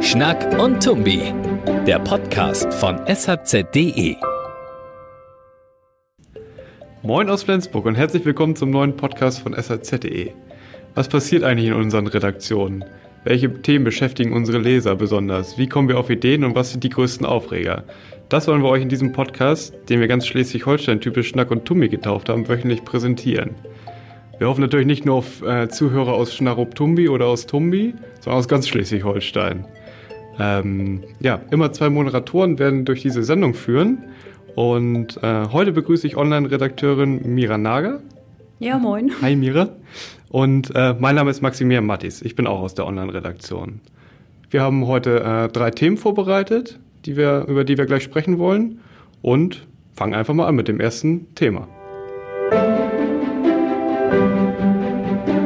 Schnack und Tumbi, der Podcast von shz.de. Moin aus Flensburg und herzlich willkommen zum neuen Podcast von shz.de. Was passiert eigentlich in unseren Redaktionen? Welche Themen beschäftigen unsere Leser besonders? Wie kommen wir auf Ideen und was sind die größten Aufreger? Das wollen wir euch in diesem Podcast, den wir ganz Schleswig-Holstein typisch Schnack und Tumbi getauft haben, wöchentlich präsentieren. Wir hoffen natürlich nicht nur auf äh, Zuhörer aus Schnarup-Tumbi oder aus Tumbi, sondern aus ganz Schleswig-Holstein. Ähm, ja, immer zwei Moderatoren werden durch diese Sendung führen. Und äh, heute begrüße ich Online-Redakteurin Mira Nager. Ja, moin. Hi Mira. Und äh, mein Name ist Maximilian Mattis. Ich bin auch aus der Online-Redaktion. Wir haben heute äh, drei Themen vorbereitet, die wir, über die wir gleich sprechen wollen. Und fangen einfach mal an mit dem ersten Thema.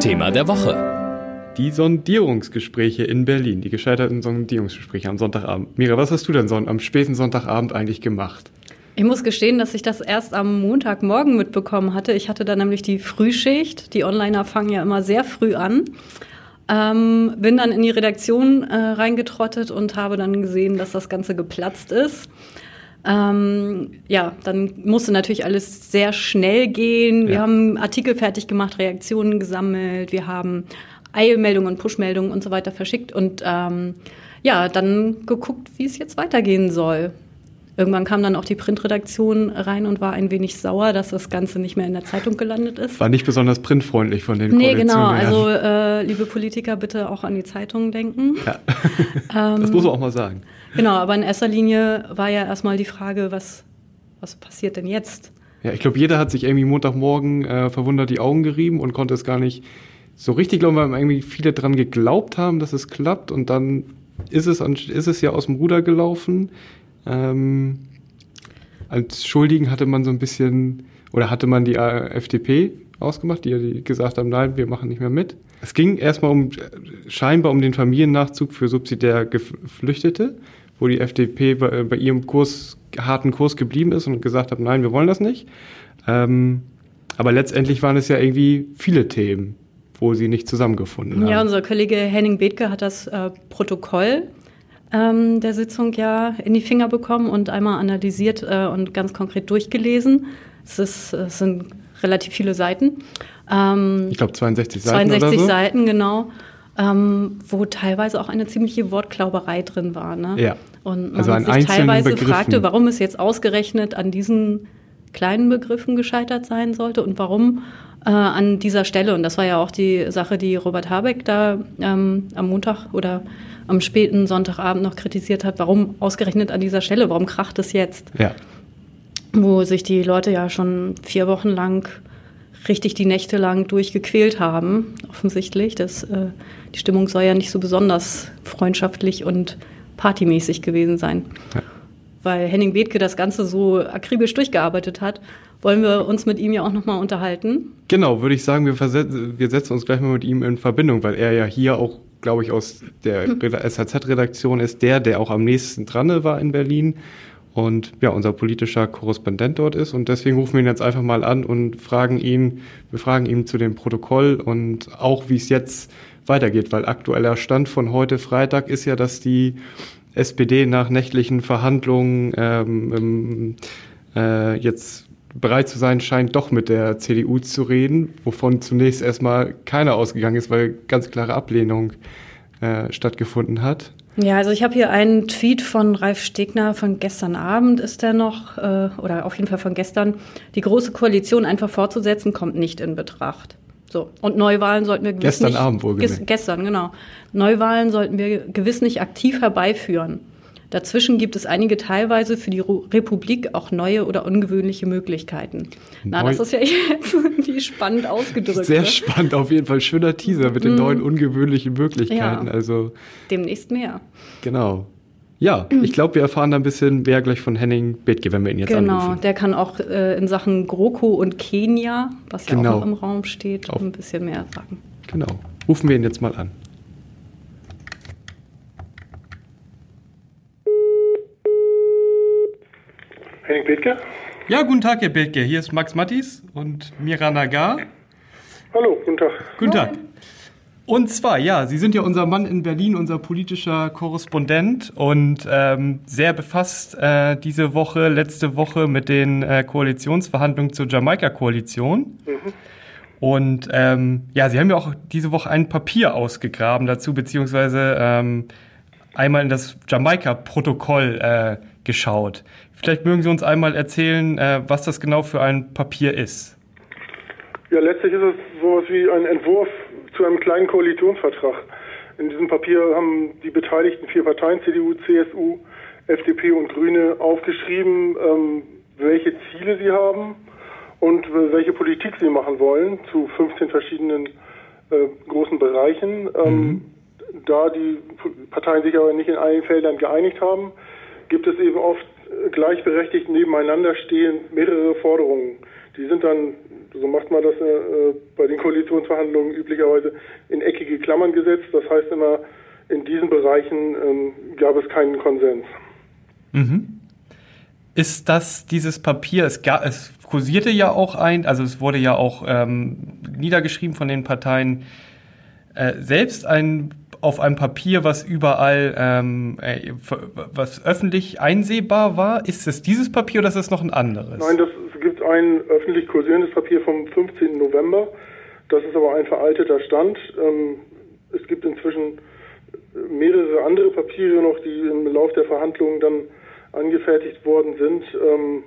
Thema der Woche. Die Sondierungsgespräche in Berlin, die gescheiterten Sondierungsgespräche am Sonntagabend. Mira, was hast du denn son am späten Sonntagabend eigentlich gemacht? Ich muss gestehen, dass ich das erst am Montagmorgen mitbekommen hatte. Ich hatte da nämlich die Frühschicht. Die Onliner fangen ja immer sehr früh an. Ähm, bin dann in die Redaktion äh, reingetrottet und habe dann gesehen, dass das Ganze geplatzt ist. Ähm, ja, dann musste natürlich alles sehr schnell gehen. Wir ja. haben Artikel fertig gemacht, Reaktionen gesammelt, wir haben Eilmeldungen und Pushmeldungen und so weiter verschickt und ähm, ja, dann geguckt, wie es jetzt weitergehen soll. Irgendwann kam dann auch die Printredaktion rein und war ein wenig sauer, dass das Ganze nicht mehr in der Zeitung gelandet ist. War nicht besonders printfreundlich von den Nee, genau. Also, äh, liebe Politiker, bitte auch an die Zeitungen denken. Ja. ähm, das muss man auch mal sagen. Genau, aber in erster Linie war ja erstmal die Frage, was, was passiert denn jetzt? Ja, ich glaube, jeder hat sich irgendwie Montagmorgen äh, verwundert die Augen gerieben und konnte es gar nicht so richtig glauben, weil irgendwie viele dran geglaubt haben, dass es klappt und dann ist es, ist es ja aus dem Ruder gelaufen. Ähm, als Schuldigen hatte man so ein bisschen, oder hatte man die FDP ausgemacht, die, gesagt haben, nein, wir machen nicht mehr mit. Es ging erstmal um, scheinbar um den Familiennachzug für subsidiär Geflüchtete, wo die FDP bei, bei ihrem Kurs, harten Kurs geblieben ist und gesagt hat, nein, wir wollen das nicht. Ähm, aber letztendlich waren es ja irgendwie viele Themen, wo sie nicht zusammengefunden haben. Ja, unser Kollege Henning Bethke hat das äh, Protokoll ähm, der Sitzung ja in die Finger bekommen und einmal analysiert äh, und ganz konkret durchgelesen. Es, ist, es sind relativ viele Seiten. Ähm, ich glaube 62 Seiten. 62 so. Seiten, genau. Ähm, wo teilweise auch eine ziemliche Wortklauberei drin war. Ne? Ja. Und man also sich teilweise Begriffen. fragte, warum es jetzt ausgerechnet an diesen kleinen Begriffen gescheitert sein sollte und warum äh, an dieser Stelle. Und das war ja auch die Sache, die Robert Habeck da ähm, am Montag oder am späten Sonntagabend noch kritisiert hat, warum ausgerechnet an dieser Stelle, warum kracht es jetzt? Ja. Wo sich die Leute ja schon vier Wochen lang richtig die Nächte lang durchgequält haben, offensichtlich. Das, äh, die Stimmung soll ja nicht so besonders freundschaftlich und partymäßig gewesen sein. Ja. Weil Henning Bethke das Ganze so akribisch durchgearbeitet hat, wollen wir uns mit ihm ja auch nochmal unterhalten. Genau, würde ich sagen, wir, wir setzen uns gleich mal mit ihm in Verbindung, weil er ja hier auch glaube ich, aus der SHZ-Redaktion ist der, der auch am nächsten dran war in Berlin und ja, unser politischer Korrespondent dort ist. Und deswegen rufen wir ihn jetzt einfach mal an und fragen ihn, wir fragen ihn zu dem Protokoll und auch, wie es jetzt weitergeht, weil aktueller Stand von heute Freitag ist ja, dass die SPD nach nächtlichen Verhandlungen ähm, äh, jetzt bereit zu sein scheint, doch mit der CDU zu reden, wovon zunächst erstmal keiner ausgegangen ist, weil ganz klare Ablehnung äh, stattgefunden hat. Ja, also ich habe hier einen Tweet von Ralf Stegner von gestern Abend ist der noch, äh, oder auf jeden Fall von gestern. Die große Koalition einfach fortzusetzen, kommt nicht in Betracht. So. Und Neuwahlen sollten wir gewiss gestern nicht, Abend wohl ges Gestern, genau. Neuwahlen sollten wir gewiss nicht aktiv herbeiführen. Dazwischen gibt es einige teilweise für die Republik auch neue oder ungewöhnliche Möglichkeiten. Na, Neu das ist ja jetzt spannend ausgedrückt. Sehr ne? spannend, auf jeden Fall. Schöner Teaser mit den mm. neuen ungewöhnlichen Möglichkeiten. Ja. Also, Demnächst mehr. Genau. Ja, mhm. ich glaube, wir erfahren da ein bisschen mehr gleich von Henning Bethke, wenn wir ihn jetzt genau, anrufen. Genau, der kann auch äh, in Sachen GroKo und Kenia, was ja genau. auch im Raum steht, auf. ein bisschen mehr sagen. Genau. Rufen wir ihn jetzt mal an. Henning Bethke? Ja, guten Tag, Herr Bildke. Hier ist Max Mattis und Mira Nagar. Hallo, guten Tag. Guten Tag. Und zwar, ja, Sie sind ja unser Mann in Berlin, unser politischer Korrespondent und ähm, sehr befasst äh, diese Woche, letzte Woche mit den äh, Koalitionsverhandlungen zur Jamaika-Koalition. Mhm. Und ähm, ja, Sie haben ja auch diese Woche ein Papier ausgegraben dazu, beziehungsweise ähm, einmal in das Jamaika-Protokoll äh, geschaut. Vielleicht mögen Sie uns einmal erzählen, äh, was das genau für ein Papier ist. Ja, letztlich ist es sowas wie ein Entwurf zu einem kleinen Koalitionsvertrag. In diesem Papier haben die beteiligten vier Parteien, CDU, CSU, FDP und Grüne, aufgeschrieben, ähm, welche Ziele sie haben und welche Politik sie machen wollen zu 15 verschiedenen äh, großen Bereichen. Ähm, mhm. Da die Parteien sich aber nicht in allen Feldern geeinigt haben, gibt es eben oft gleichberechtigt nebeneinander stehend mehrere Forderungen. Die sind dann, so macht man das äh, bei den Koalitionsverhandlungen üblicherweise, in eckige Klammern gesetzt. Das heißt immer, in diesen Bereichen ähm, gab es keinen Konsens. Mhm ist das dieses Papier, es, gab, es kursierte ja auch ein, also es wurde ja auch ähm, niedergeschrieben von den Parteien äh, selbst ein auf einem Papier, was überall ähm, äh, was öffentlich einsehbar war. Ist es dieses Papier oder ist es noch ein anderes? Nein, das, ein öffentlich kursierendes Papier vom 15. November. Das ist aber ein veralteter Stand. Ähm, es gibt inzwischen mehrere andere Papiere noch, die im Laufe der Verhandlungen dann angefertigt worden sind. Ähm,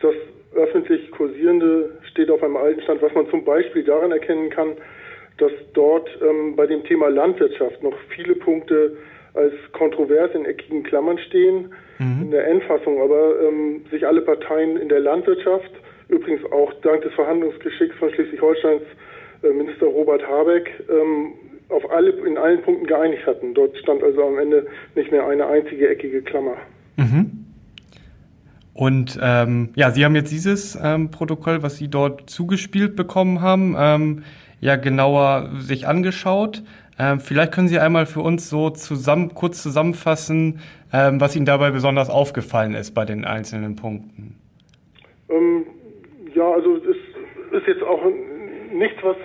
das öffentlich kursierende steht auf einem alten Stand, was man zum Beispiel daran erkennen kann, dass dort ähm, bei dem Thema Landwirtschaft noch viele Punkte als kontrovers in eckigen Klammern stehen mhm. in der Endfassung, aber ähm, sich alle Parteien in der Landwirtschaft, übrigens auch dank des Verhandlungsgeschicks von Schleswig-Holsteins äh, Minister Robert Habeck, ähm, auf alle, in allen Punkten geeinigt hatten. Dort stand also am Ende nicht mehr eine einzige eckige Klammer. Mhm. Und ähm, ja, Sie haben jetzt dieses ähm, Protokoll, was Sie dort zugespielt bekommen haben, ähm, ja genauer sich angeschaut. Ähm, vielleicht können Sie einmal für uns so zusammen, kurz zusammenfassen, ähm, was Ihnen dabei besonders aufgefallen ist bei den einzelnen Punkten. Ja, also es ist jetzt auch nichts, was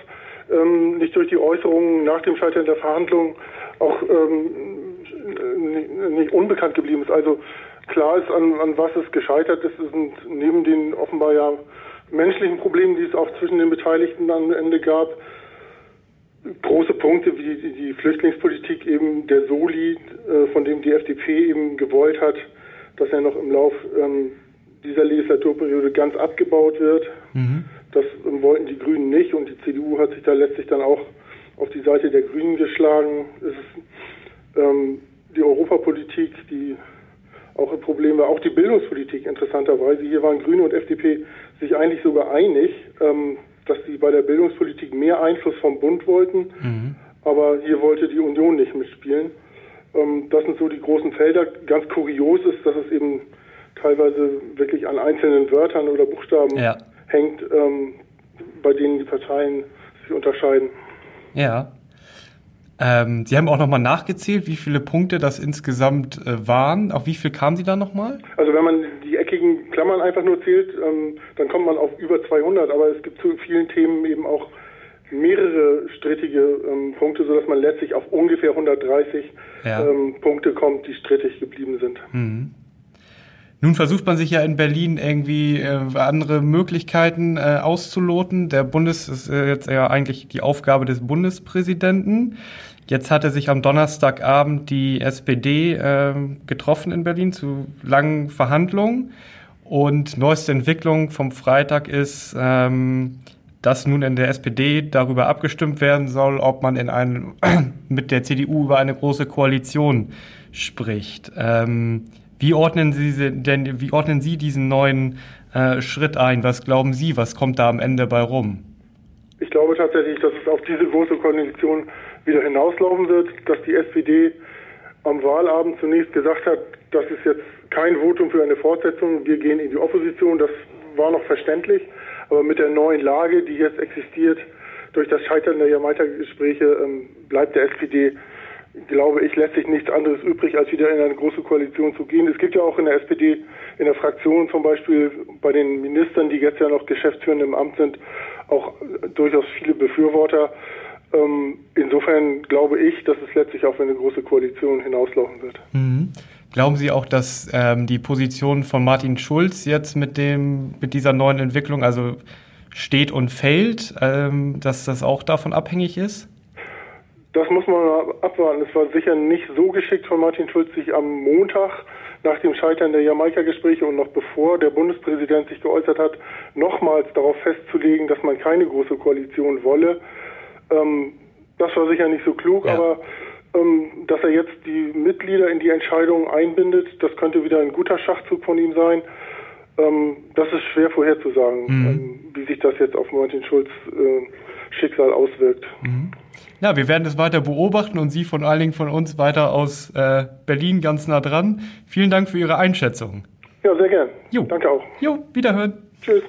ähm, nicht durch die Äußerungen nach dem Scheitern der Verhandlungen auch ähm, nicht unbekannt geblieben ist. Also klar ist, an, an was es gescheitert ist, sind neben den offenbar ja menschlichen Problemen, die es auch zwischen den Beteiligten am Ende gab, große Punkte wie die, die Flüchtlingspolitik eben der Soli, äh, von dem die FDP eben gewollt hat, dass er noch im Lauf ähm, dieser Legislaturperiode ganz abgebaut wird. Mhm. Das ähm, wollten die Grünen nicht und die CDU hat sich da letztlich dann auch auf die Seite der Grünen geschlagen. Es ist ähm, die Europapolitik, die auch ein Problem war. Auch die Bildungspolitik interessanterweise. Hier waren Grüne und FDP sich eigentlich sogar einig, ähm, dass sie bei der Bildungspolitik mehr Einfluss vom Bund wollten. Mhm. Aber hier wollte die Union nicht mitspielen. Ähm, das sind so die großen Felder. Ganz kurios ist, dass es eben teilweise wirklich an einzelnen Wörtern oder Buchstaben ja. hängt, ähm, bei denen die Parteien sich unterscheiden. Ja. Ähm, Sie haben auch nochmal nachgezählt, wie viele Punkte das insgesamt äh, waren. Auf wie viel kamen Sie da nochmal? Also wenn man die eckigen Klammern einfach nur zählt, ähm, dann kommt man auf über 200. Aber es gibt zu vielen Themen eben auch mehrere strittige ähm, Punkte, sodass man letztlich auf ungefähr 130 ja. Ähm, Punkte kommt, die strittig geblieben sind. Mhm. Nun versucht man sich ja in Berlin irgendwie äh, andere Möglichkeiten äh, auszuloten. Der Bundes ist äh, jetzt ja eigentlich die Aufgabe des Bundespräsidenten. Jetzt hatte sich am Donnerstagabend die SPD äh, getroffen in Berlin zu langen Verhandlungen. Und neueste Entwicklung vom Freitag ist, ähm, dass nun in der SPD darüber abgestimmt werden soll, ob man in einem mit der CDU über eine große Koalition spricht. Ähm, wie ordnen Sie denn, wie ordnen Sie diesen neuen äh, Schritt ein? Was glauben Sie, was kommt da am Ende bei rum? Ich glaube tatsächlich, dass es auf diese große Koalition wieder hinauslaufen wird, dass die SPD am Wahlabend zunächst gesagt hat, das ist jetzt kein Votum für eine Fortsetzung, wir gehen in die Opposition, das war noch verständlich, aber mit der neuen Lage, die jetzt existiert, durch das Scheitern der Jamaika-Gespräche, ähm, bleibt der SPD glaube ich, lässt sich nichts anderes übrig, als wieder in eine große Koalition zu gehen. Es gibt ja auch in der SPD, in der Fraktion zum Beispiel bei den Ministern, die jetzt ja noch geschäftsführend im Amt sind, auch durchaus viele Befürworter. Ähm, insofern glaube ich, dass es letztlich auf eine große Koalition hinauslaufen wird. Mhm. Glauben Sie auch, dass ähm, die Position von Martin Schulz jetzt mit dem mit dieser neuen Entwicklung also steht und fällt, ähm, dass das auch davon abhängig ist? Das muss man abwarten. Es war sicher nicht so geschickt von Martin Schulz, sich am Montag nach dem Scheitern der Jamaika-Gespräche und noch bevor der Bundespräsident sich geäußert hat, nochmals darauf festzulegen, dass man keine große Koalition wolle. Ähm, das war sicher nicht so klug, ja. aber ähm, dass er jetzt die Mitglieder in die Entscheidung einbindet, das könnte wieder ein guter Schachzug von ihm sein. Ähm, das ist schwer vorherzusagen, mhm. Ähm, wie sich das jetzt auf Martin Schulz äh, Schicksal auswirkt. Mhm. Ja, wir werden es weiter beobachten und Sie von allen Dingen von uns weiter aus äh, Berlin ganz nah dran. Vielen Dank für Ihre Einschätzung. Ja, sehr gern. Jo. Danke auch. Jo, wiederhören. Tschüss.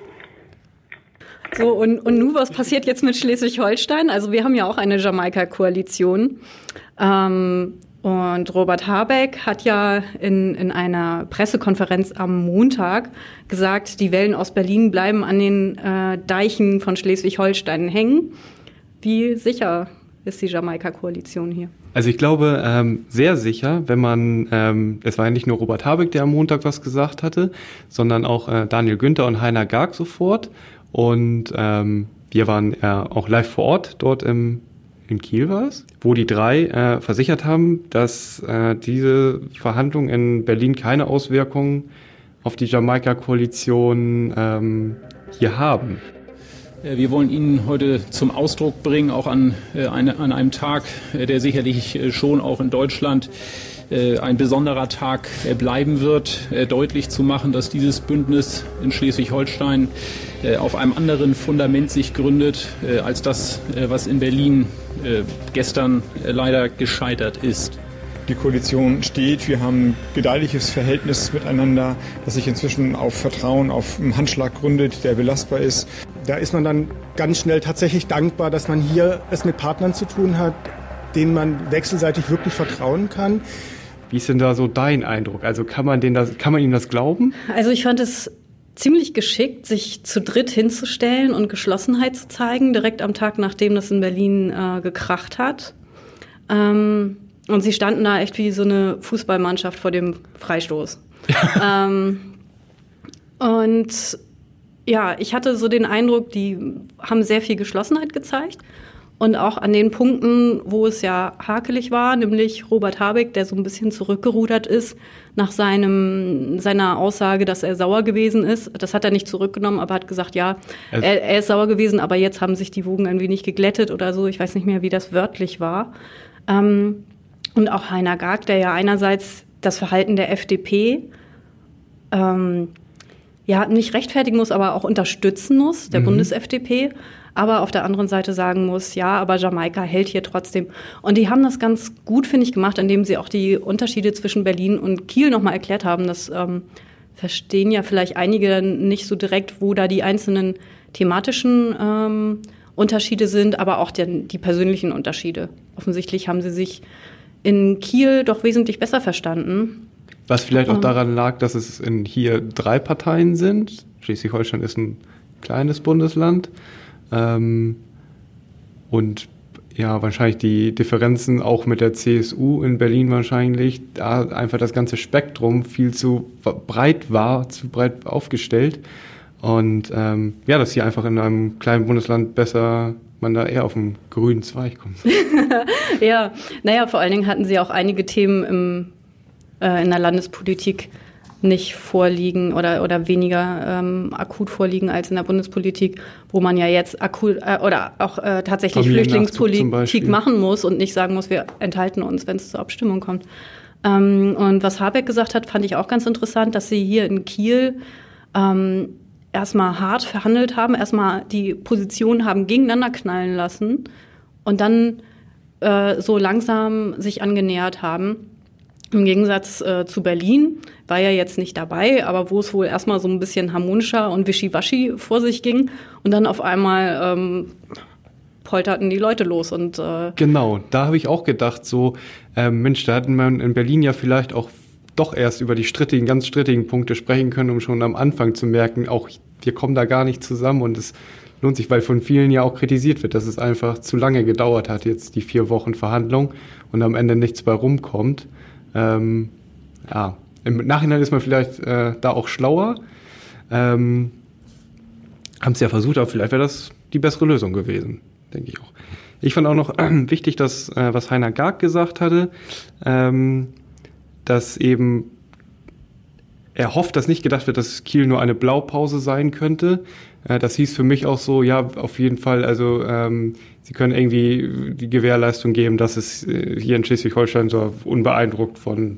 So, und, und nun, was passiert jetzt mit Schleswig-Holstein? Also wir haben ja auch eine Jamaika-Koalition. Ähm, und Robert Habeck hat ja in, in einer Pressekonferenz am Montag gesagt, die Wellen aus Berlin bleiben an den äh, Deichen von Schleswig-Holstein hängen. Wie sicher ist die Jamaika-Koalition hier? Also ich glaube ähm, sehr sicher, wenn man, ähm, es war ja nicht nur Robert Habeck, der am Montag was gesagt hatte, sondern auch äh, Daniel Günther und Heiner Garg sofort. Und ähm, wir waren äh, auch live vor Ort dort im, in Kiel war es, wo die drei äh, versichert haben, dass äh, diese Verhandlungen in Berlin keine Auswirkungen auf die Jamaika-Koalition ähm, hier haben. Äh, wir wollen Ihnen heute zum Ausdruck bringen, auch an, äh, eine, an einem Tag, äh, der sicherlich schon auch in Deutschland ein besonderer Tag bleiben wird, deutlich zu machen, dass dieses Bündnis in Schleswig-Holstein auf einem anderen Fundament sich gründet als das, was in Berlin gestern leider gescheitert ist. Die Koalition steht, wir haben ein gedeihliches Verhältnis miteinander, das sich inzwischen auf Vertrauen, auf einen Handschlag gründet, der belastbar ist. Da ist man dann ganz schnell tatsächlich dankbar, dass man hier es mit Partnern zu tun hat, denen man wechselseitig wirklich vertrauen kann. Wie ist denn da so dein Eindruck? Also kann man, denen das, kann man ihm das glauben? Also ich fand es ziemlich geschickt, sich zu dritt hinzustellen und Geschlossenheit zu zeigen, direkt am Tag, nachdem das in Berlin äh, gekracht hat. Ähm, und sie standen da echt wie so eine Fußballmannschaft vor dem Freistoß. ähm, und ja, ich hatte so den Eindruck, die haben sehr viel Geschlossenheit gezeigt. Und auch an den Punkten, wo es ja hakelig war, nämlich Robert Habeck, der so ein bisschen zurückgerudert ist nach seinem, seiner Aussage, dass er sauer gewesen ist. Das hat er nicht zurückgenommen, aber hat gesagt, ja, er, er ist sauer gewesen, aber jetzt haben sich die Wogen ein wenig geglättet oder so. Ich weiß nicht mehr, wie das wörtlich war. Ähm, und auch Heiner Gag, der ja einerseits das Verhalten der FDP ähm, ja nicht rechtfertigen muss, aber auch unterstützen muss, der mhm. Bundes-FDP, aber auf der anderen Seite sagen muss, ja, aber Jamaika hält hier trotzdem. Und die haben das ganz gut, finde ich, gemacht, indem sie auch die Unterschiede zwischen Berlin und Kiel nochmal erklärt haben. Das ähm, verstehen ja vielleicht einige nicht so direkt, wo da die einzelnen thematischen ähm, Unterschiede sind, aber auch die, die persönlichen Unterschiede. Offensichtlich haben sie sich in Kiel doch wesentlich besser verstanden. Was vielleicht auch ähm. daran lag, dass es in hier drei Parteien sind. Schleswig-Holstein ist ein kleines Bundesland. Ähm, und ja, wahrscheinlich die Differenzen auch mit der CSU in Berlin wahrscheinlich, da einfach das ganze Spektrum viel zu breit war, zu breit aufgestellt. Und ähm, ja, dass hier einfach in einem kleinen Bundesland besser man da eher auf den grünen Zweig kommt. ja, naja, vor allen Dingen hatten sie auch einige Themen im, äh, in der Landespolitik nicht vorliegen oder, oder weniger ähm, akut vorliegen als in der Bundespolitik, wo man ja jetzt akut äh, oder auch äh, tatsächlich Flüchtlingspolitik machen muss und nicht sagen muss, wir enthalten uns, wenn es zur Abstimmung kommt. Ähm, und was Habeck gesagt hat, fand ich auch ganz interessant, dass sie hier in Kiel ähm, erstmal hart verhandelt haben, erstmal die Positionen haben gegeneinander knallen lassen und dann äh, so langsam sich angenähert haben. Im Gegensatz äh, zu Berlin war ja jetzt nicht dabei, aber wo es wohl erstmal so ein bisschen harmonischer und wischiwaschi vor sich ging und dann auf einmal ähm, polterten die Leute los und äh genau, da habe ich auch gedacht, so äh, Mensch, da hatten wir in Berlin ja vielleicht auch doch erst über die strittigen, ganz strittigen Punkte sprechen können, um schon am Anfang zu merken, auch wir kommen da gar nicht zusammen und es lohnt sich, weil von vielen ja auch kritisiert wird, dass es einfach zu lange gedauert hat, jetzt die vier Wochen Verhandlung und am Ende nichts bei rumkommt. Ähm, ja, im Nachhinein ist man vielleicht äh, da auch schlauer. Ähm, Haben es ja versucht, aber vielleicht wäre das die bessere Lösung gewesen, denke ich auch. Ich fand auch noch wichtig, dass, äh, was Heiner Garg gesagt hatte, ähm, dass eben er hofft, dass nicht gedacht wird, dass Kiel nur eine Blaupause sein könnte. Äh, das hieß für mich auch so, ja, auf jeden Fall, also ähm, sie können irgendwie die Gewährleistung geben, dass es äh, hier in Schleswig-Holstein so unbeeindruckt von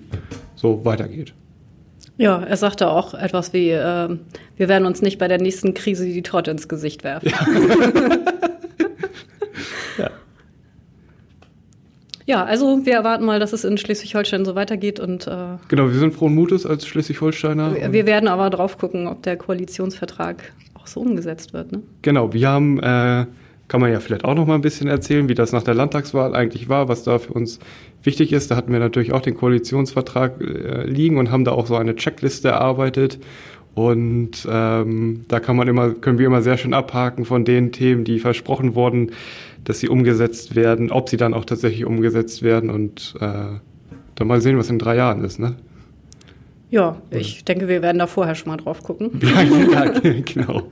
so weitergeht. Ja, er sagte auch etwas wie, äh, wir werden uns nicht bei der nächsten Krise die Torte ins Gesicht werfen. Ja. ja. Ja, also wir erwarten mal, dass es in Schleswig-Holstein so weitergeht und äh, genau, wir sind frohen Mutes als Schleswig-Holsteiner. Wir, wir, werden aber drauf gucken, ob der Koalitionsvertrag auch so umgesetzt wird. Ne? Genau, wir haben, äh, kann man ja vielleicht auch noch mal ein bisschen erzählen, wie das nach der Landtagswahl eigentlich war, was da für uns wichtig ist. Da hatten wir natürlich auch den Koalitionsvertrag äh, liegen und haben da auch so eine Checkliste erarbeitet. Und ähm, da kann man immer, können wir immer sehr schön abhaken von den Themen, die versprochen wurden, dass sie umgesetzt werden, ob sie dann auch tatsächlich umgesetzt werden und äh, dann mal sehen, was in drei Jahren ist, ne? Ja, ich denke, wir werden da vorher schon mal drauf gucken. ja, ja genau.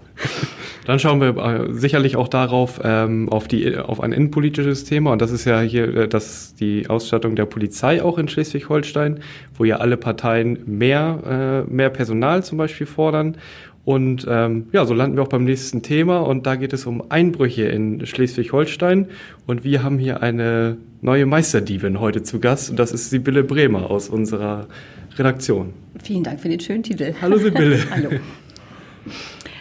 Dann schauen wir äh, sicherlich auch darauf, ähm, auf, die, auf ein innenpolitisches Thema. Und das ist ja hier äh, das, die Ausstattung der Polizei auch in Schleswig-Holstein, wo ja alle Parteien mehr, äh, mehr Personal zum Beispiel fordern. Und ähm, ja, so landen wir auch beim nächsten Thema und da geht es um Einbrüche in Schleswig-Holstein. Und wir haben hier eine neue Meisterdiebin heute zu Gast und das ist Sibylle Bremer aus unserer Redaktion. Vielen Dank für den schönen Titel. Hallo Sibylle. Hallo.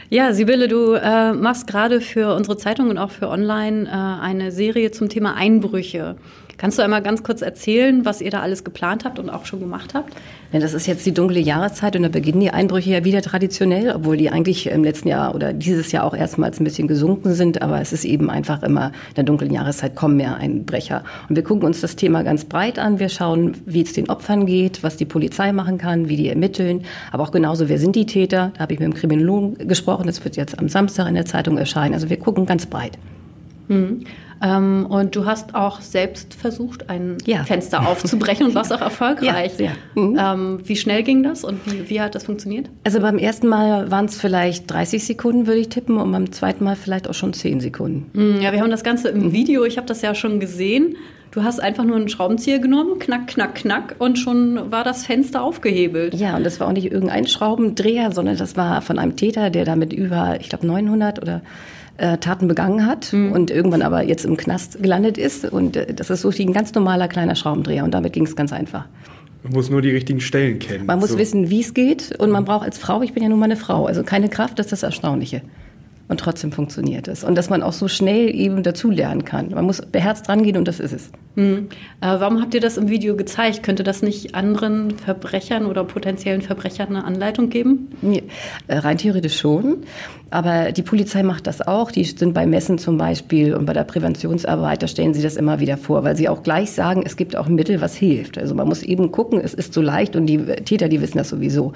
Ja, Sibylle, du äh, machst gerade für unsere Zeitung und auch für Online äh, eine Serie zum Thema Einbrüche. Kannst du einmal ganz kurz erzählen, was ihr da alles geplant habt und auch schon gemacht habt? Ja, das ist jetzt die dunkle Jahreszeit und da beginnen die Einbrüche ja wieder traditionell, obwohl die eigentlich im letzten Jahr oder dieses Jahr auch erstmals ein bisschen gesunken sind. Aber es ist eben einfach immer in der dunklen Jahreszeit kommen mehr Einbrecher. Und wir gucken uns das Thema ganz breit an. Wir schauen, wie es den Opfern geht, was die Polizei machen kann, wie die ermitteln, aber auch genauso, wer sind die Täter. Da habe ich mit dem Kriminologen gesprochen. Das wird jetzt am Samstag in der Zeitung erscheinen. Also wir gucken ganz breit. Mhm. Ähm, und du hast auch selbst versucht, ein ja. Fenster aufzubrechen und warst auch erfolgreich. Ja, ja. Mhm. Ähm, wie schnell ging das und wie, wie hat das funktioniert? Also beim ersten Mal waren es vielleicht 30 Sekunden, würde ich tippen, und beim zweiten Mal vielleicht auch schon 10 Sekunden. Mhm, ja, wir haben das Ganze im Video, ich habe das ja schon gesehen. Du hast einfach nur einen Schraubenzieher genommen, knack, knack, knack und schon war das Fenster aufgehebelt. Ja, und das war auch nicht irgendein Schraubendreher, sondern das war von einem Täter, der damit über, ich glaube, 900 oder äh, Taten begangen hat mhm. und irgendwann aber jetzt im Knast gelandet ist. Und äh, das ist so ein ganz normaler kleiner Schraubendreher und damit ging es ganz einfach. Man muss nur die richtigen Stellen kennen. Man muss so. wissen, wie es geht und man braucht als Frau, ich bin ja nun mal eine Frau, also keine Kraft, das ist das Erstaunliche. Und trotzdem funktioniert es. Und dass man auch so schnell eben dazulernen kann. Man muss beherzt rangehen und das ist es. Hm. Äh, warum habt ihr das im Video gezeigt? Könnte das nicht anderen Verbrechern oder potenziellen Verbrechern eine Anleitung geben? Nee, äh, rein theoretisch schon. Aber die Polizei macht das auch. Die sind bei Messen zum Beispiel und bei der Präventionsarbeit, da stellen sie das immer wieder vor, weil sie auch gleich sagen, es gibt auch ein Mittel, was hilft. Also man muss eben gucken, es ist so leicht und die Täter, die wissen das sowieso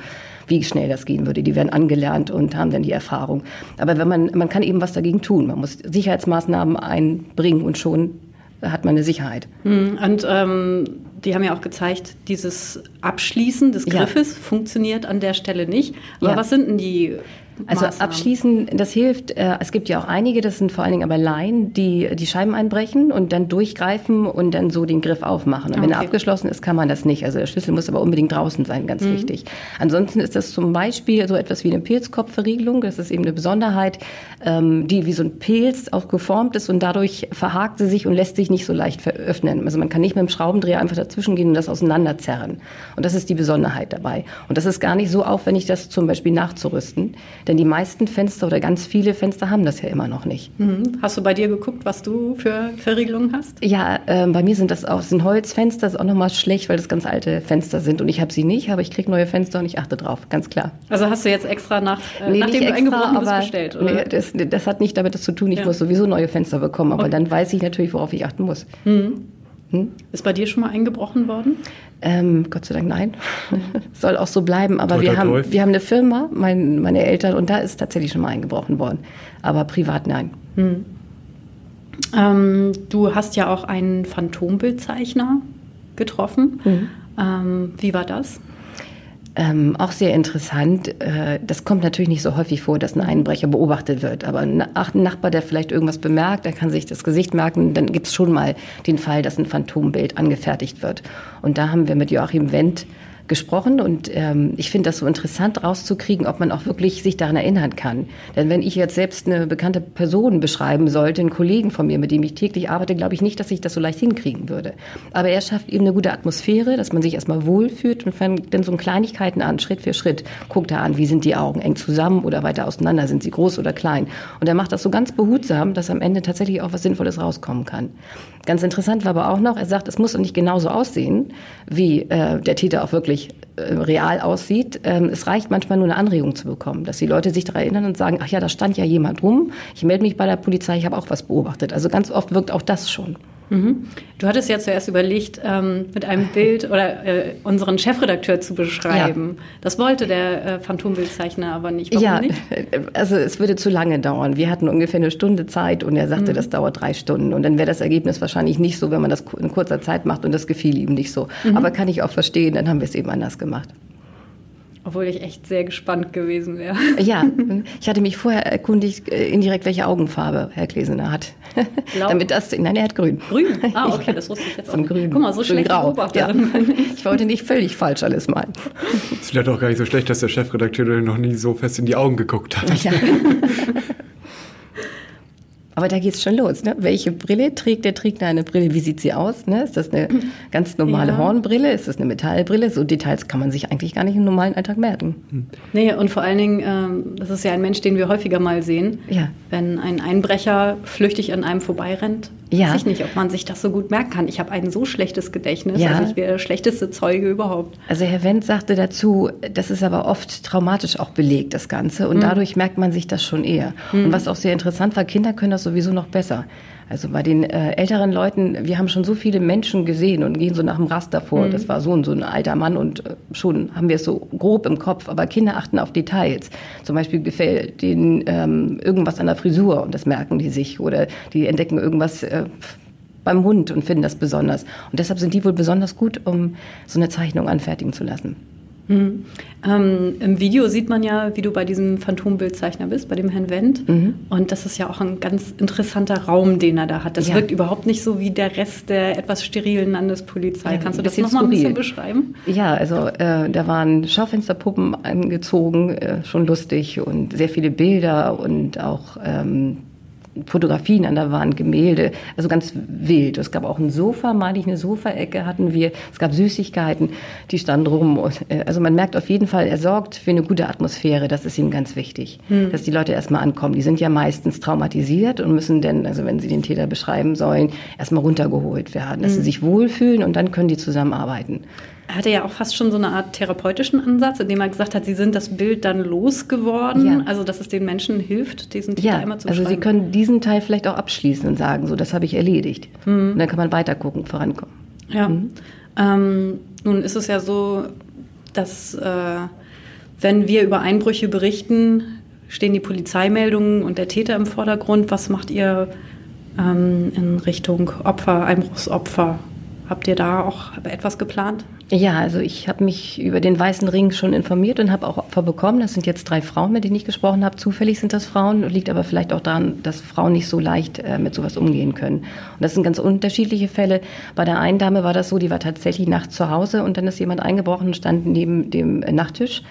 wie schnell das gehen würde. Die werden angelernt und haben dann die Erfahrung. Aber wenn man, man kann eben was dagegen tun. Man muss Sicherheitsmaßnahmen einbringen und schon hat man eine Sicherheit. Hm, und ähm, die haben ja auch gezeigt, dieses Abschließen des Griffes ja. funktioniert an der Stelle nicht. Aber ja. was sind denn die also abschließen, das hilft. Äh, es gibt ja auch einige, das sind vor allen Dingen aber Laien, die die Scheiben einbrechen und dann durchgreifen und dann so den Griff aufmachen. Und okay. wenn er abgeschlossen ist, kann man das nicht. Also der Schlüssel muss aber unbedingt draußen sein, ganz mhm. wichtig. Ansonsten ist das zum Beispiel so etwas wie eine Pilzkopfverriegelung. Das ist eben eine Besonderheit, ähm, die wie so ein Pilz auch geformt ist und dadurch verhakt sie sich und lässt sich nicht so leicht öffnen. Also man kann nicht mit dem Schraubendreher einfach dazwischen gehen und das auseinanderzerren. Und das ist die Besonderheit dabei. Und das ist gar nicht so aufwendig, das zum Beispiel nachzurüsten. Denn die meisten Fenster oder ganz viele Fenster haben das ja immer noch nicht. Mhm. Hast du bei dir geguckt, was du für Verriegelungen hast? Ja, äh, bei mir sind das auch sind Holzfenster, das ist auch nochmal schlecht, weil das ganz alte Fenster sind und ich habe sie nicht, aber ich kriege neue Fenster und ich achte drauf, ganz klar. Also hast du jetzt extra nach, äh, nee, nachdem du eingebrochen bist, bestellt, oder? Nee, das, das, hat nicht damit zu tun, ich ja. muss sowieso neue Fenster bekommen, aber okay. dann weiß ich natürlich, worauf ich achten muss. Mhm. Hm? Ist bei dir schon mal eingebrochen worden? Ähm, Gott sei Dank nein. Soll auch so bleiben. Aber wir haben, wir haben eine Firma, mein, meine Eltern, und da ist tatsächlich schon mal eingebrochen worden. Aber privat nein. Hm. Ähm, du hast ja auch einen Phantombildzeichner getroffen. Mhm. Ähm, wie war das? Ähm, auch sehr interessant. Äh, das kommt natürlich nicht so häufig vor, dass ein Einbrecher beobachtet wird. Aber ein Nachbar, der vielleicht irgendwas bemerkt, der kann sich das Gesicht merken, dann gibt es schon mal den Fall, dass ein Phantombild angefertigt wird. Und da haben wir mit Joachim Wendt gesprochen und ähm, ich finde das so interessant rauszukriegen, ob man auch wirklich sich daran erinnern kann. Denn wenn ich jetzt selbst eine bekannte Person beschreiben sollte, einen Kollegen von mir, mit dem ich täglich arbeite, glaube ich nicht, dass ich das so leicht hinkriegen würde. Aber er schafft eben eine gute Atmosphäre, dass man sich erstmal wohlfühlt und fängt dann so Kleinigkeiten an, Schritt für Schritt. Guckt er an, wie sind die Augen, eng zusammen oder weiter auseinander, sind sie groß oder klein. Und er macht das so ganz behutsam, dass am Ende tatsächlich auch was Sinnvolles rauskommen kann. Ganz interessant war aber auch noch, er sagt, es muss nicht genauso aussehen, wie äh, der Täter auch wirklich äh, real aussieht. Ähm, es reicht manchmal nur eine Anregung zu bekommen, dass die Leute sich daran erinnern und sagen, ach ja, da stand ja jemand rum, ich melde mich bei der Polizei, ich habe auch was beobachtet. Also ganz oft wirkt auch das schon. Mhm. Du hattest ja zuerst überlegt, ähm, mit einem Bild oder äh, unseren Chefredakteur zu beschreiben. Ja. Das wollte der äh, Phantombildzeichner aber nicht. Warum ja, nicht? also es würde zu lange dauern. Wir hatten ungefähr eine Stunde Zeit und er sagte, mhm. das dauert drei Stunden. Und dann wäre das Ergebnis wahrscheinlich nicht so, wenn man das in kurzer Zeit macht und das gefiel ihm nicht so. Mhm. Aber kann ich auch verstehen, dann haben wir es eben anders gemacht. Obwohl ich echt sehr gespannt gewesen wäre. Ja, ich hatte mich vorher erkundigt, äh, indirekt, welche Augenfarbe Herr Gläsener hat. Blau? Damit das, nein, er hat grün. Grün? Ah, okay, das wusste ich jetzt Von auch. grün. Guck mal, so schlecht grau. Ja. Ich wollte nicht völlig falsch alles malen. Es ist vielleicht auch gar nicht so schlecht, dass der Chefredakteur noch nie so fest in die Augen geguckt hat. Ja. Aber da geht es schon los. Ne? Welche Brille trägt der? Trägt eine Brille? Wie sieht sie aus? Ne? Ist das eine ganz normale ja. Hornbrille? Ist das eine Metallbrille? So Details kann man sich eigentlich gar nicht im normalen Alltag merken. Hm. Nee, und vor allen Dingen, ähm, das ist ja ein Mensch, den wir häufiger mal sehen. Ja. Wenn ein Einbrecher flüchtig an einem vorbeirennt, ja. weiß ich nicht, ob man sich das so gut merken kann. Ich habe ein so schlechtes Gedächtnis. Ja. Also ich wäre der schlechteste Zeuge überhaupt. Also Herr Wendt sagte dazu, das ist aber oft traumatisch auch belegt, das Ganze. Und mhm. dadurch merkt man sich das schon eher. Mhm. Und was auch sehr interessant war, Kinder können das sowieso noch besser. Also bei den äh, älteren Leuten, wir haben schon so viele Menschen gesehen und gehen so nach dem Raster vor. Mhm. Das war so ein, so ein alter Mann und äh, schon haben wir es so grob im Kopf. Aber Kinder achten auf Details. Zum Beispiel gefällt denen ähm, irgendwas an der Frisur und das merken die sich. Oder die entdecken irgendwas äh, beim Hund und finden das besonders. Und deshalb sind die wohl besonders gut, um so eine Zeichnung anfertigen zu lassen. Mhm. Ähm, Im Video sieht man ja, wie du bei diesem Phantombildzeichner bist, bei dem Herrn Wendt. Mhm. Und das ist ja auch ein ganz interessanter Raum, den er da hat. Das ja. wirkt überhaupt nicht so wie der Rest der etwas sterilen Landespolizei. Ja, Kannst du das nochmal ein bisschen beschreiben? Ja, also äh, da waren Schaufensterpuppen angezogen, äh, schon lustig und sehr viele Bilder und auch ähm, Fotografien an der Wand, Gemälde, also ganz wild. Es gab auch ein Sofa, meine ich, eine Sofaecke hatten wir. Es gab Süßigkeiten, die standen rum. Äh, also man merkt auf jeden Fall, er sorgt für eine gute Atmosphäre. Das ist ihm ganz wichtig, hm. dass die Leute erstmal ankommen. Die sind ja meistens traumatisiert und müssen dann, also wenn sie den Täter beschreiben sollen, erstmal runtergeholt werden, dass hm. sie sich wohlfühlen und dann können die zusammenarbeiten. Er hatte ja auch fast schon so eine Art therapeutischen Ansatz, indem er gesagt hat, sie sind das Bild dann losgeworden. Ja. Also, dass es den Menschen hilft, diesen Täter ja, einmal zu Also, sie können diesen Teil vielleicht auch abschließen und sagen, so, das habe ich erledigt. Mhm. Und dann kann man weiter gucken, vorankommen. Ja. Mhm. Ähm, nun ist es ja so, dass, äh, wenn wir über Einbrüche berichten, stehen die Polizeimeldungen und der Täter im Vordergrund. Was macht ihr ähm, in Richtung Opfer, Einbruchsopfer? Habt ihr da auch etwas geplant? Ja, also ich habe mich über den Weißen Ring schon informiert und habe auch Opfer bekommen. Das sind jetzt drei Frauen, mit denen ich gesprochen habe. Zufällig sind das Frauen, liegt aber vielleicht auch daran, dass Frauen nicht so leicht äh, mit sowas umgehen können. Und das sind ganz unterschiedliche Fälle. Bei der einen Dame war das so, die war tatsächlich nachts zu Hause und dann ist jemand eingebrochen und stand neben dem Nachttisch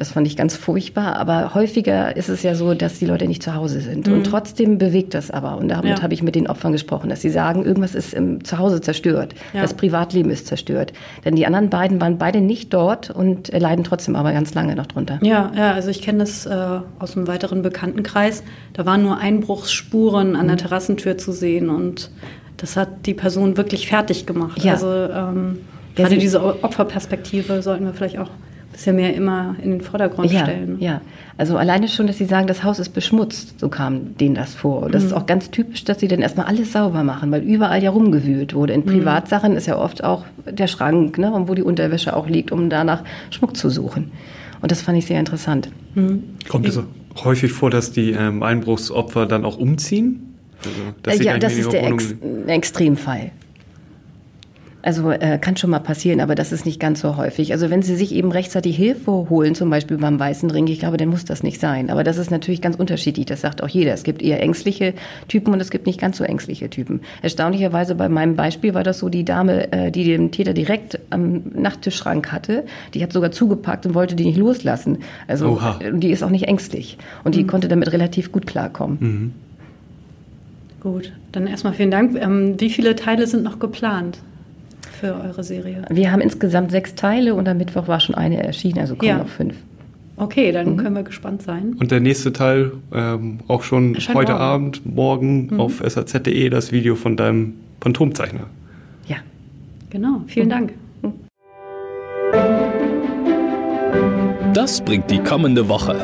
Das fand ich ganz furchtbar. Aber häufiger ist es ja so, dass die Leute nicht zu Hause sind. Mhm. Und trotzdem bewegt das aber. Und damit ja. habe ich mit den Opfern gesprochen, dass sie sagen, irgendwas ist im Zuhause zerstört. Ja. Das Privatleben ist zerstört. Denn die anderen beiden waren beide nicht dort und leiden trotzdem aber ganz lange noch drunter. Ja, ja also ich kenne das äh, aus einem weiteren Bekanntenkreis. Da waren nur Einbruchsspuren an der mhm. Terrassentür zu sehen und das hat die Person wirklich fertig gemacht. Ja. Also ähm, gerade diese Opferperspektive sollten wir vielleicht auch bisschen mehr immer in den Vordergrund ja, stellen. Ja, also alleine schon, dass sie sagen, das Haus ist beschmutzt, so kam denen das vor. Und das mhm. ist auch ganz typisch, dass sie dann erstmal alles sauber machen, weil überall ja rumgewühlt wurde. In mhm. Privatsachen ist ja oft auch der Schrank, ne, wo die Unterwäsche auch liegt, um danach Schmuck zu suchen. Und das fand ich sehr interessant. Mhm. Kommt es häufig vor, dass die ähm, Einbruchsopfer dann auch umziehen? Also, ja, das ist der Ex Extremfall. Also äh, kann schon mal passieren, aber das ist nicht ganz so häufig. Also wenn Sie sich eben rechtzeitig Hilfe holen, zum Beispiel beim Weißen Ring, ich glaube, dann muss das nicht sein. Aber das ist natürlich ganz unterschiedlich. Das sagt auch jeder. Es gibt eher ängstliche Typen und es gibt nicht ganz so ängstliche Typen. Erstaunlicherweise bei meinem Beispiel war das so, die Dame, äh, die den Täter direkt am Nachttischschrank hatte, die hat sogar zugepackt und wollte die nicht loslassen. Also Oha. die ist auch nicht ängstlich und die mhm. konnte damit relativ gut klarkommen. Mhm. Gut, dann erstmal vielen Dank. Ähm, wie viele Teile sind noch geplant? Für eure Serie? Wir haben insgesamt sechs Teile und am Mittwoch war schon eine erschienen, also kommen ja. noch fünf. Okay, dann mhm. können wir gespannt sein. Und der nächste Teil ähm, auch schon heute morgen. Abend, morgen mhm. auf saz.de das Video von deinem Phantomzeichner. Ja. Genau, vielen mhm. Dank. Das bringt die kommende Woche.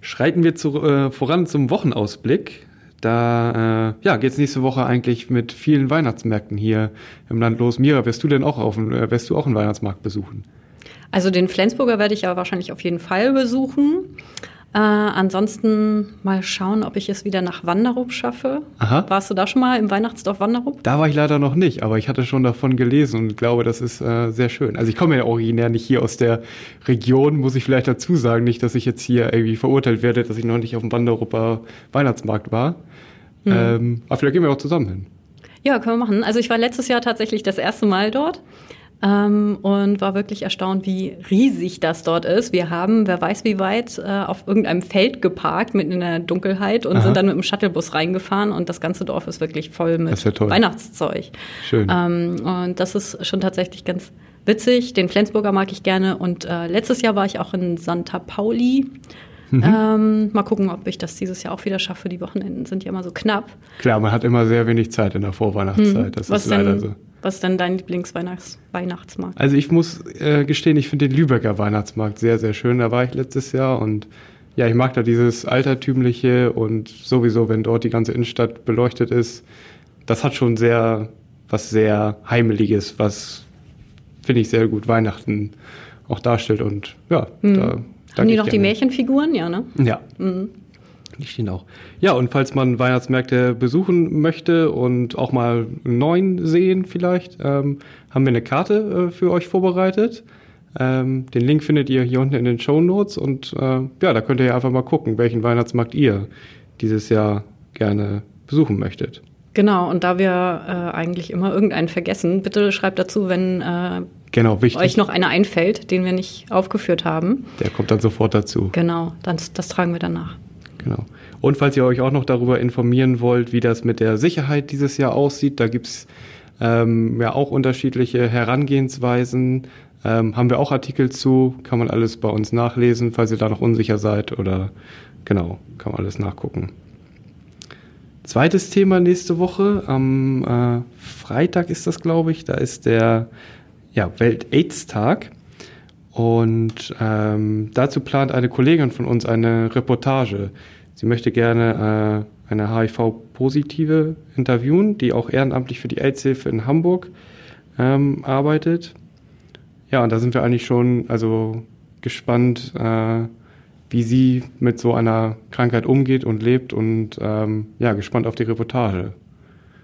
Schreiten wir zu, äh, voran zum Wochenausblick. Da äh, ja, geht es nächste Woche eigentlich mit vielen Weihnachtsmärkten hier im Land los. Mira, wirst du denn auch auf, äh, wirst du auch einen Weihnachtsmarkt besuchen? Also den Flensburger werde ich ja wahrscheinlich auf jeden Fall besuchen. Äh, ansonsten mal schauen, ob ich es wieder nach Wanderup schaffe. Aha. Warst du da schon mal im Weihnachtsdorf Wanderup? Da war ich leider noch nicht, aber ich hatte schon davon gelesen und glaube, das ist äh, sehr schön. Also ich komme ja originär nicht hier aus der Region, muss ich vielleicht dazu sagen. Nicht, dass ich jetzt hier irgendwie verurteilt werde, dass ich noch nicht auf dem Wanderuper Weihnachtsmarkt war. Mhm. Ähm, aber vielleicht gehen wir auch zusammen hin. Ja, können wir machen. Also ich war letztes Jahr tatsächlich das erste Mal dort. Ähm, und war wirklich erstaunt, wie riesig das dort ist. Wir haben, wer weiß wie weit, äh, auf irgendeinem Feld geparkt, mitten in der Dunkelheit und Aha. sind dann mit dem Shuttlebus reingefahren und das ganze Dorf ist wirklich voll mit ja Weihnachtszeug. Schön. Ähm, und das ist schon tatsächlich ganz witzig. Den Flensburger mag ich gerne und äh, letztes Jahr war ich auch in Santa Pauli. Mhm. Ähm, mal gucken, ob ich das dieses Jahr auch wieder schaffe. Die Wochenenden sind ja immer so knapp. Klar, man hat immer sehr wenig Zeit in der Vorweihnachtszeit. Mhm. Das Was ist leider so. Was ist denn dein Lieblingsweihnachtsmarkt? Also ich muss äh, gestehen, ich finde den Lübecker Weihnachtsmarkt sehr, sehr schön. Da war ich letztes Jahr und ja, ich mag da dieses altertümliche und sowieso, wenn dort die ganze Innenstadt beleuchtet ist, das hat schon sehr, was sehr Heimeliges, was finde ich sehr gut Weihnachten auch darstellt und ja, hm. da Haben die noch die Märchenfiguren? Ja, ne? Ja. Mhm. Die stehen auch. Ja, und falls man Weihnachtsmärkte besuchen möchte und auch mal einen neuen sehen vielleicht, ähm, haben wir eine Karte äh, für euch vorbereitet. Ähm, den Link findet ihr hier unten in den Show Notes und äh, ja, da könnt ihr einfach mal gucken, welchen Weihnachtsmarkt ihr dieses Jahr gerne besuchen möchtet. Genau, und da wir äh, eigentlich immer irgendeinen vergessen, bitte schreibt dazu, wenn äh, genau, euch noch einer einfällt, den wir nicht aufgeführt haben. Der kommt dann sofort dazu. Genau, das, das tragen wir dann nach. Genau. Und falls ihr euch auch noch darüber informieren wollt, wie das mit der Sicherheit dieses Jahr aussieht, da gibt's ähm, ja auch unterschiedliche Herangehensweisen. Ähm, haben wir auch Artikel zu, kann man alles bei uns nachlesen, falls ihr da noch unsicher seid oder genau, kann man alles nachgucken. Zweites Thema nächste Woche, am äh, Freitag ist das, glaube ich, da ist der ja, Welt-AIDS-Tag. Und ähm, dazu plant eine Kollegin von uns eine Reportage. Sie möchte gerne äh, eine HIV-Positive interviewen, die auch ehrenamtlich für die AIDS-Hilfe in Hamburg ähm, arbeitet. Ja, und da sind wir eigentlich schon also gespannt, äh, wie sie mit so einer Krankheit umgeht und lebt und ähm, ja, gespannt auf die Reportage.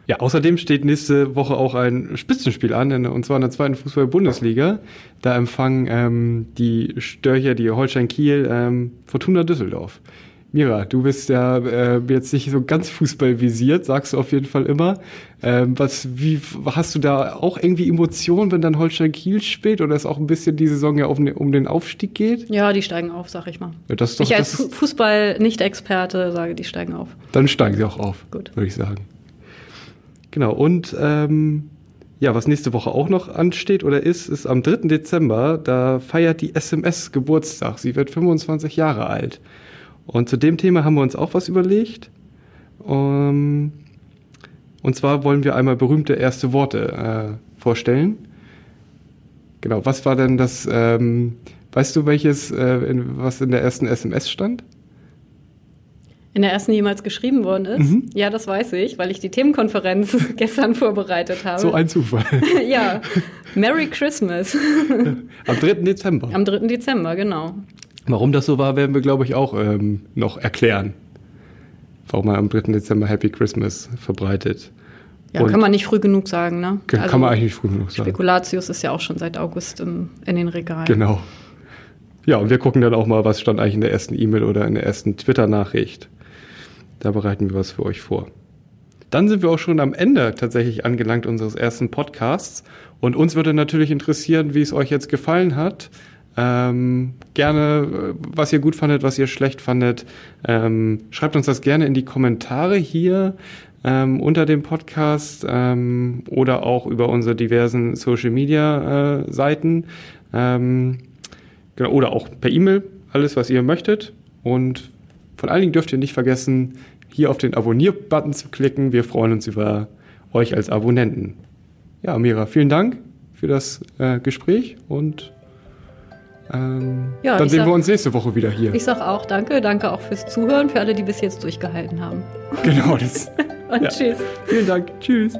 Ja, außerdem steht nächste Woche auch ein Spitzenspiel an, und zwar in der zweiten Fußball-Bundesliga. Da empfangen ähm, die Störcher, die Holstein Kiel, ähm, Fortuna Düsseldorf. Mira, du bist ja äh, jetzt nicht so ganz fußballvisiert, sagst du auf jeden Fall immer. Ähm, was, wie hast du da auch irgendwie Emotionen, wenn dann Holstein Kiel spielt oder es auch ein bisschen die Saison ja um, um den Aufstieg geht? Ja, die steigen auf, sag ich mal. Ja, das ist doch, ich als Fußball-Nicht-Experte sage, die steigen auf. Dann steigen sie auch auf, würde ich sagen. Genau, und ähm, ja, was nächste Woche auch noch ansteht oder ist, ist am 3. Dezember, da feiert die SMS Geburtstag. Sie wird 25 Jahre alt. Und zu dem Thema haben wir uns auch was überlegt. Ähm, und zwar wollen wir einmal berühmte erste Worte äh, vorstellen. Genau, was war denn das, ähm, weißt du, welches, äh, in, was in der ersten SMS stand? In der ersten jemals geschrieben worden ist? Mhm. Ja, das weiß ich, weil ich die Themenkonferenz gestern vorbereitet habe. So ein Zufall. ja, Merry Christmas. Am 3. Dezember. Am 3. Dezember, genau. Warum das so war, werden wir, glaube ich, auch ähm, noch erklären. Warum man am 3. Dezember Happy Christmas verbreitet. Ja, Und kann man nicht früh genug sagen, ne? Kann also, man eigentlich nicht früh genug sagen. Spekulatius ist ja auch schon seit August im, in den Regalen. Genau. Ja, und wir gucken dann auch mal, was stand eigentlich in der ersten E-Mail oder in der ersten Twitter-Nachricht. Da bereiten wir was für euch vor. Dann sind wir auch schon am Ende tatsächlich angelangt unseres ersten Podcasts. Und uns würde natürlich interessieren, wie es euch jetzt gefallen hat. Ähm, gerne, was ihr gut fandet, was ihr schlecht fandet. Ähm, schreibt uns das gerne in die Kommentare hier ähm, unter dem Podcast ähm, oder auch über unsere diversen Social Media äh, Seiten. Ähm, genau, oder auch per E-Mail, alles, was ihr möchtet. Und von allen Dingen dürft ihr nicht vergessen, hier auf den Abonnier-Button zu klicken. Wir freuen uns über euch als Abonnenten. Ja, Mira, vielen Dank für das äh, Gespräch und ähm, ja, dann sehen sag, wir uns nächste Woche wieder hier. Ich sage auch danke, danke auch fürs Zuhören, für alle, die bis jetzt durchgehalten haben. Genau, das. Und ja. tschüss. Vielen Dank. Tschüss.